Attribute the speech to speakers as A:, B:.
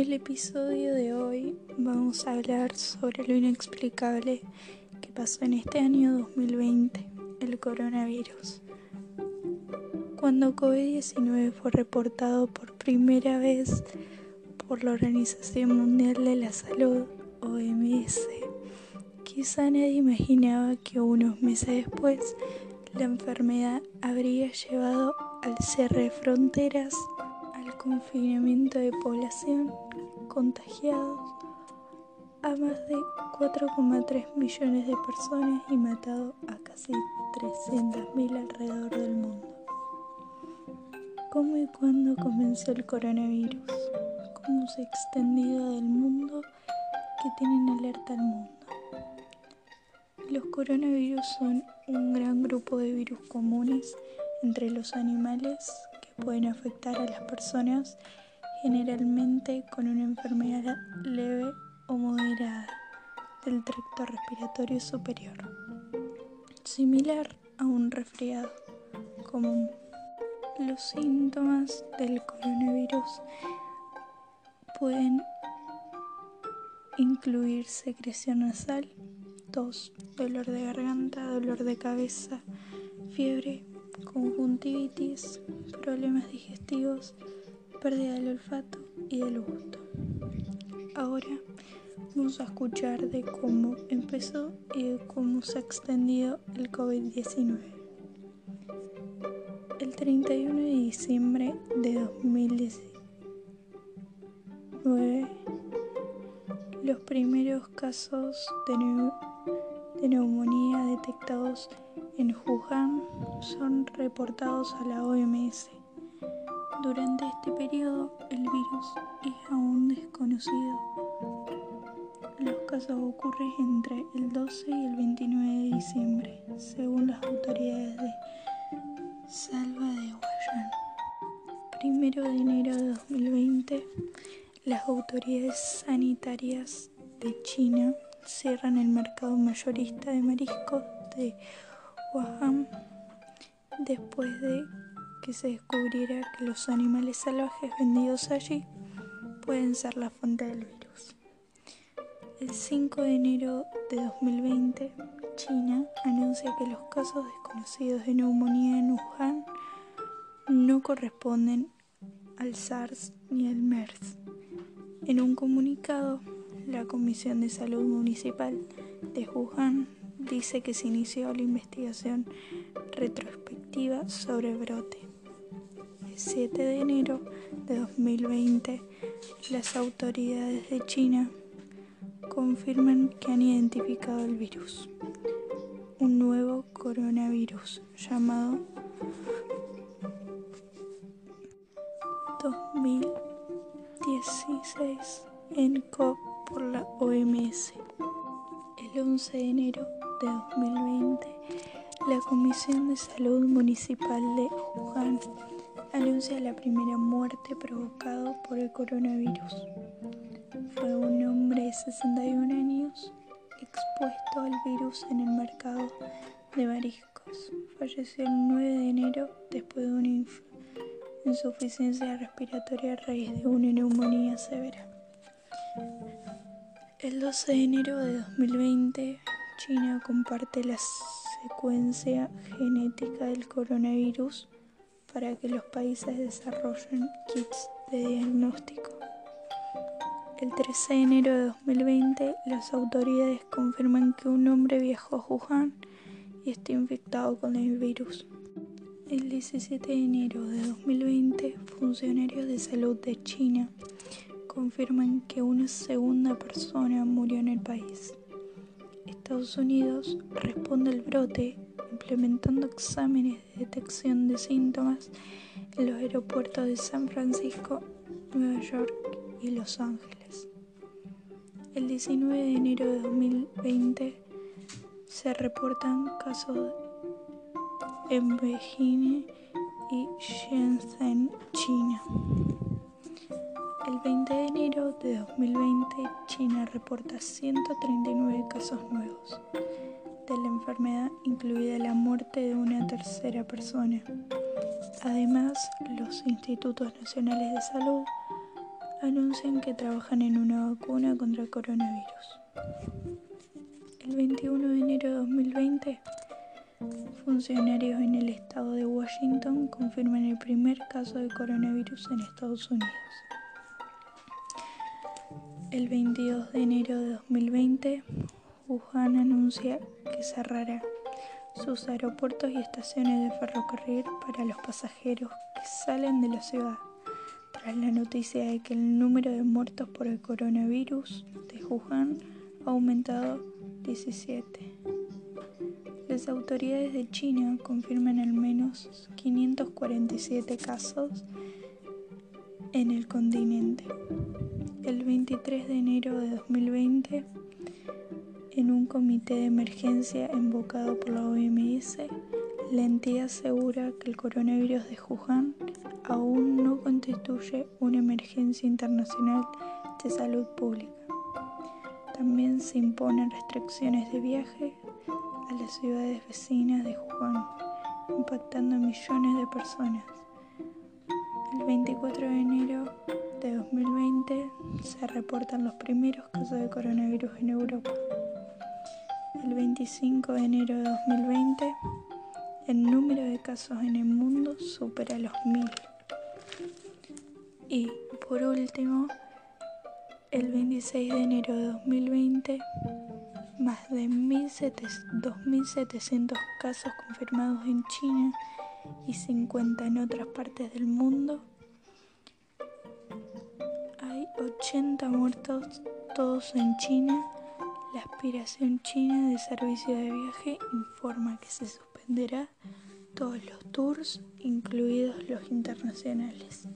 A: el episodio de hoy vamos a hablar sobre lo inexplicable que pasó en este año 2020, el coronavirus. Cuando COVID-19 fue reportado por primera vez por la Organización Mundial de la Salud, OMS, quizá nadie imaginaba que unos meses después la enfermedad habría llevado al cierre de fronteras, al confinamiento de población, contagiados a más de 4,3 millones de personas y matado a casi 300.000 alrededor del mundo. ¿Cómo y cuándo comenzó el coronavirus? ¿Cómo se ha extendido del mundo que tienen alerta al mundo? Los coronavirus son un gran grupo de virus comunes entre los animales pueden afectar a las personas generalmente con una enfermedad leve o moderada del tracto respiratorio superior, similar a un resfriado común. Los síntomas del coronavirus pueden incluir secreción nasal, tos, dolor de garganta, dolor de cabeza, fiebre, conjuntivitis, problemas digestivos, pérdida del olfato y del gusto. Ahora vamos a escuchar de cómo empezó y de cómo se ha extendido el COVID-19. El 31 de diciembre de 2019, los primeros casos de de neumonía detectados en Wuhan son reportados a la OMS. Durante este periodo el virus es aún desconocido. Los casos ocurren entre el 12 y el 29 de diciembre, según las autoridades de Salva de Guayán. Primero de enero de 2020, las autoridades sanitarias de China cierran el mercado mayorista de mariscos de Después de que se descubriera que los animales salvajes vendidos allí pueden ser la fuente del virus. El 5 de enero de 2020, China anuncia que los casos desconocidos de neumonía en Wuhan no corresponden al SARS ni al MERS. En un comunicado, la Comisión de Salud Municipal de Wuhan dice que se inició la investigación retrospectiva sobre brote. El 7 de enero de 2020, las autoridades de China confirman que han identificado el virus, un nuevo coronavirus llamado 2016 ENCOV por la OMS. El 11 de enero de 2020, la Comisión de Salud Municipal de Wuhan anuncia la primera muerte provocada por el coronavirus. Fue un hombre de 61 años expuesto al virus en el mercado de mariscos. Falleció el 9 de enero después de una insuficiencia respiratoria a raíz de una neumonía severa. El 12 de enero de 2020, China comparte la secuencia genética del coronavirus para que los países desarrollen kits de diagnóstico. El 13 de enero de 2020, las autoridades confirman que un hombre viajó a Wuhan y está infectado con el virus. El 17 de enero de 2020, funcionarios de salud de China confirman que una segunda persona murió en el país. Estados Unidos responde al brote implementando exámenes de detección de síntomas en los aeropuertos de San Francisco, Nueva York y Los Ángeles. El 19 de enero de 2020 se reportan casos en Beijing y Shenzhen, China. El 20 de enero de 2020, China reporta 139 casos nuevos de la enfermedad, incluida la muerte de una tercera persona. Además, los institutos nacionales de salud anuncian que trabajan en una vacuna contra el coronavirus. El 21 de enero de 2020, funcionarios en el estado de Washington confirman el primer caso de coronavirus en Estados Unidos. El 22 de enero de 2020, Wuhan anuncia que cerrará sus aeropuertos y estaciones de ferrocarril para los pasajeros que salen de la ciudad, tras la noticia de que el número de muertos por el coronavirus de Wuhan ha aumentado 17. Las autoridades de China confirman al menos 547 casos en el continente. El 23 de enero de 2020, en un comité de emergencia invocado por la OMS, la entidad asegura que el coronavirus de Wuhan aún no constituye una emergencia internacional de salud pública. También se imponen restricciones de viaje a las ciudades vecinas de Wuhan, impactando a millones de personas. El 24 de enero de 2020 se reportan los primeros casos de coronavirus en Europa. El 25 de enero de 2020 el número de casos en el mundo supera los mil. Y por último, el 26 de enero de 2020, más de 2.700 casos confirmados en China y 50 en otras partes del mundo. Hay 80 muertos, todos en China. La aspiración china de servicio de viaje informa que se suspenderá todos los tours, incluidos los internacionales.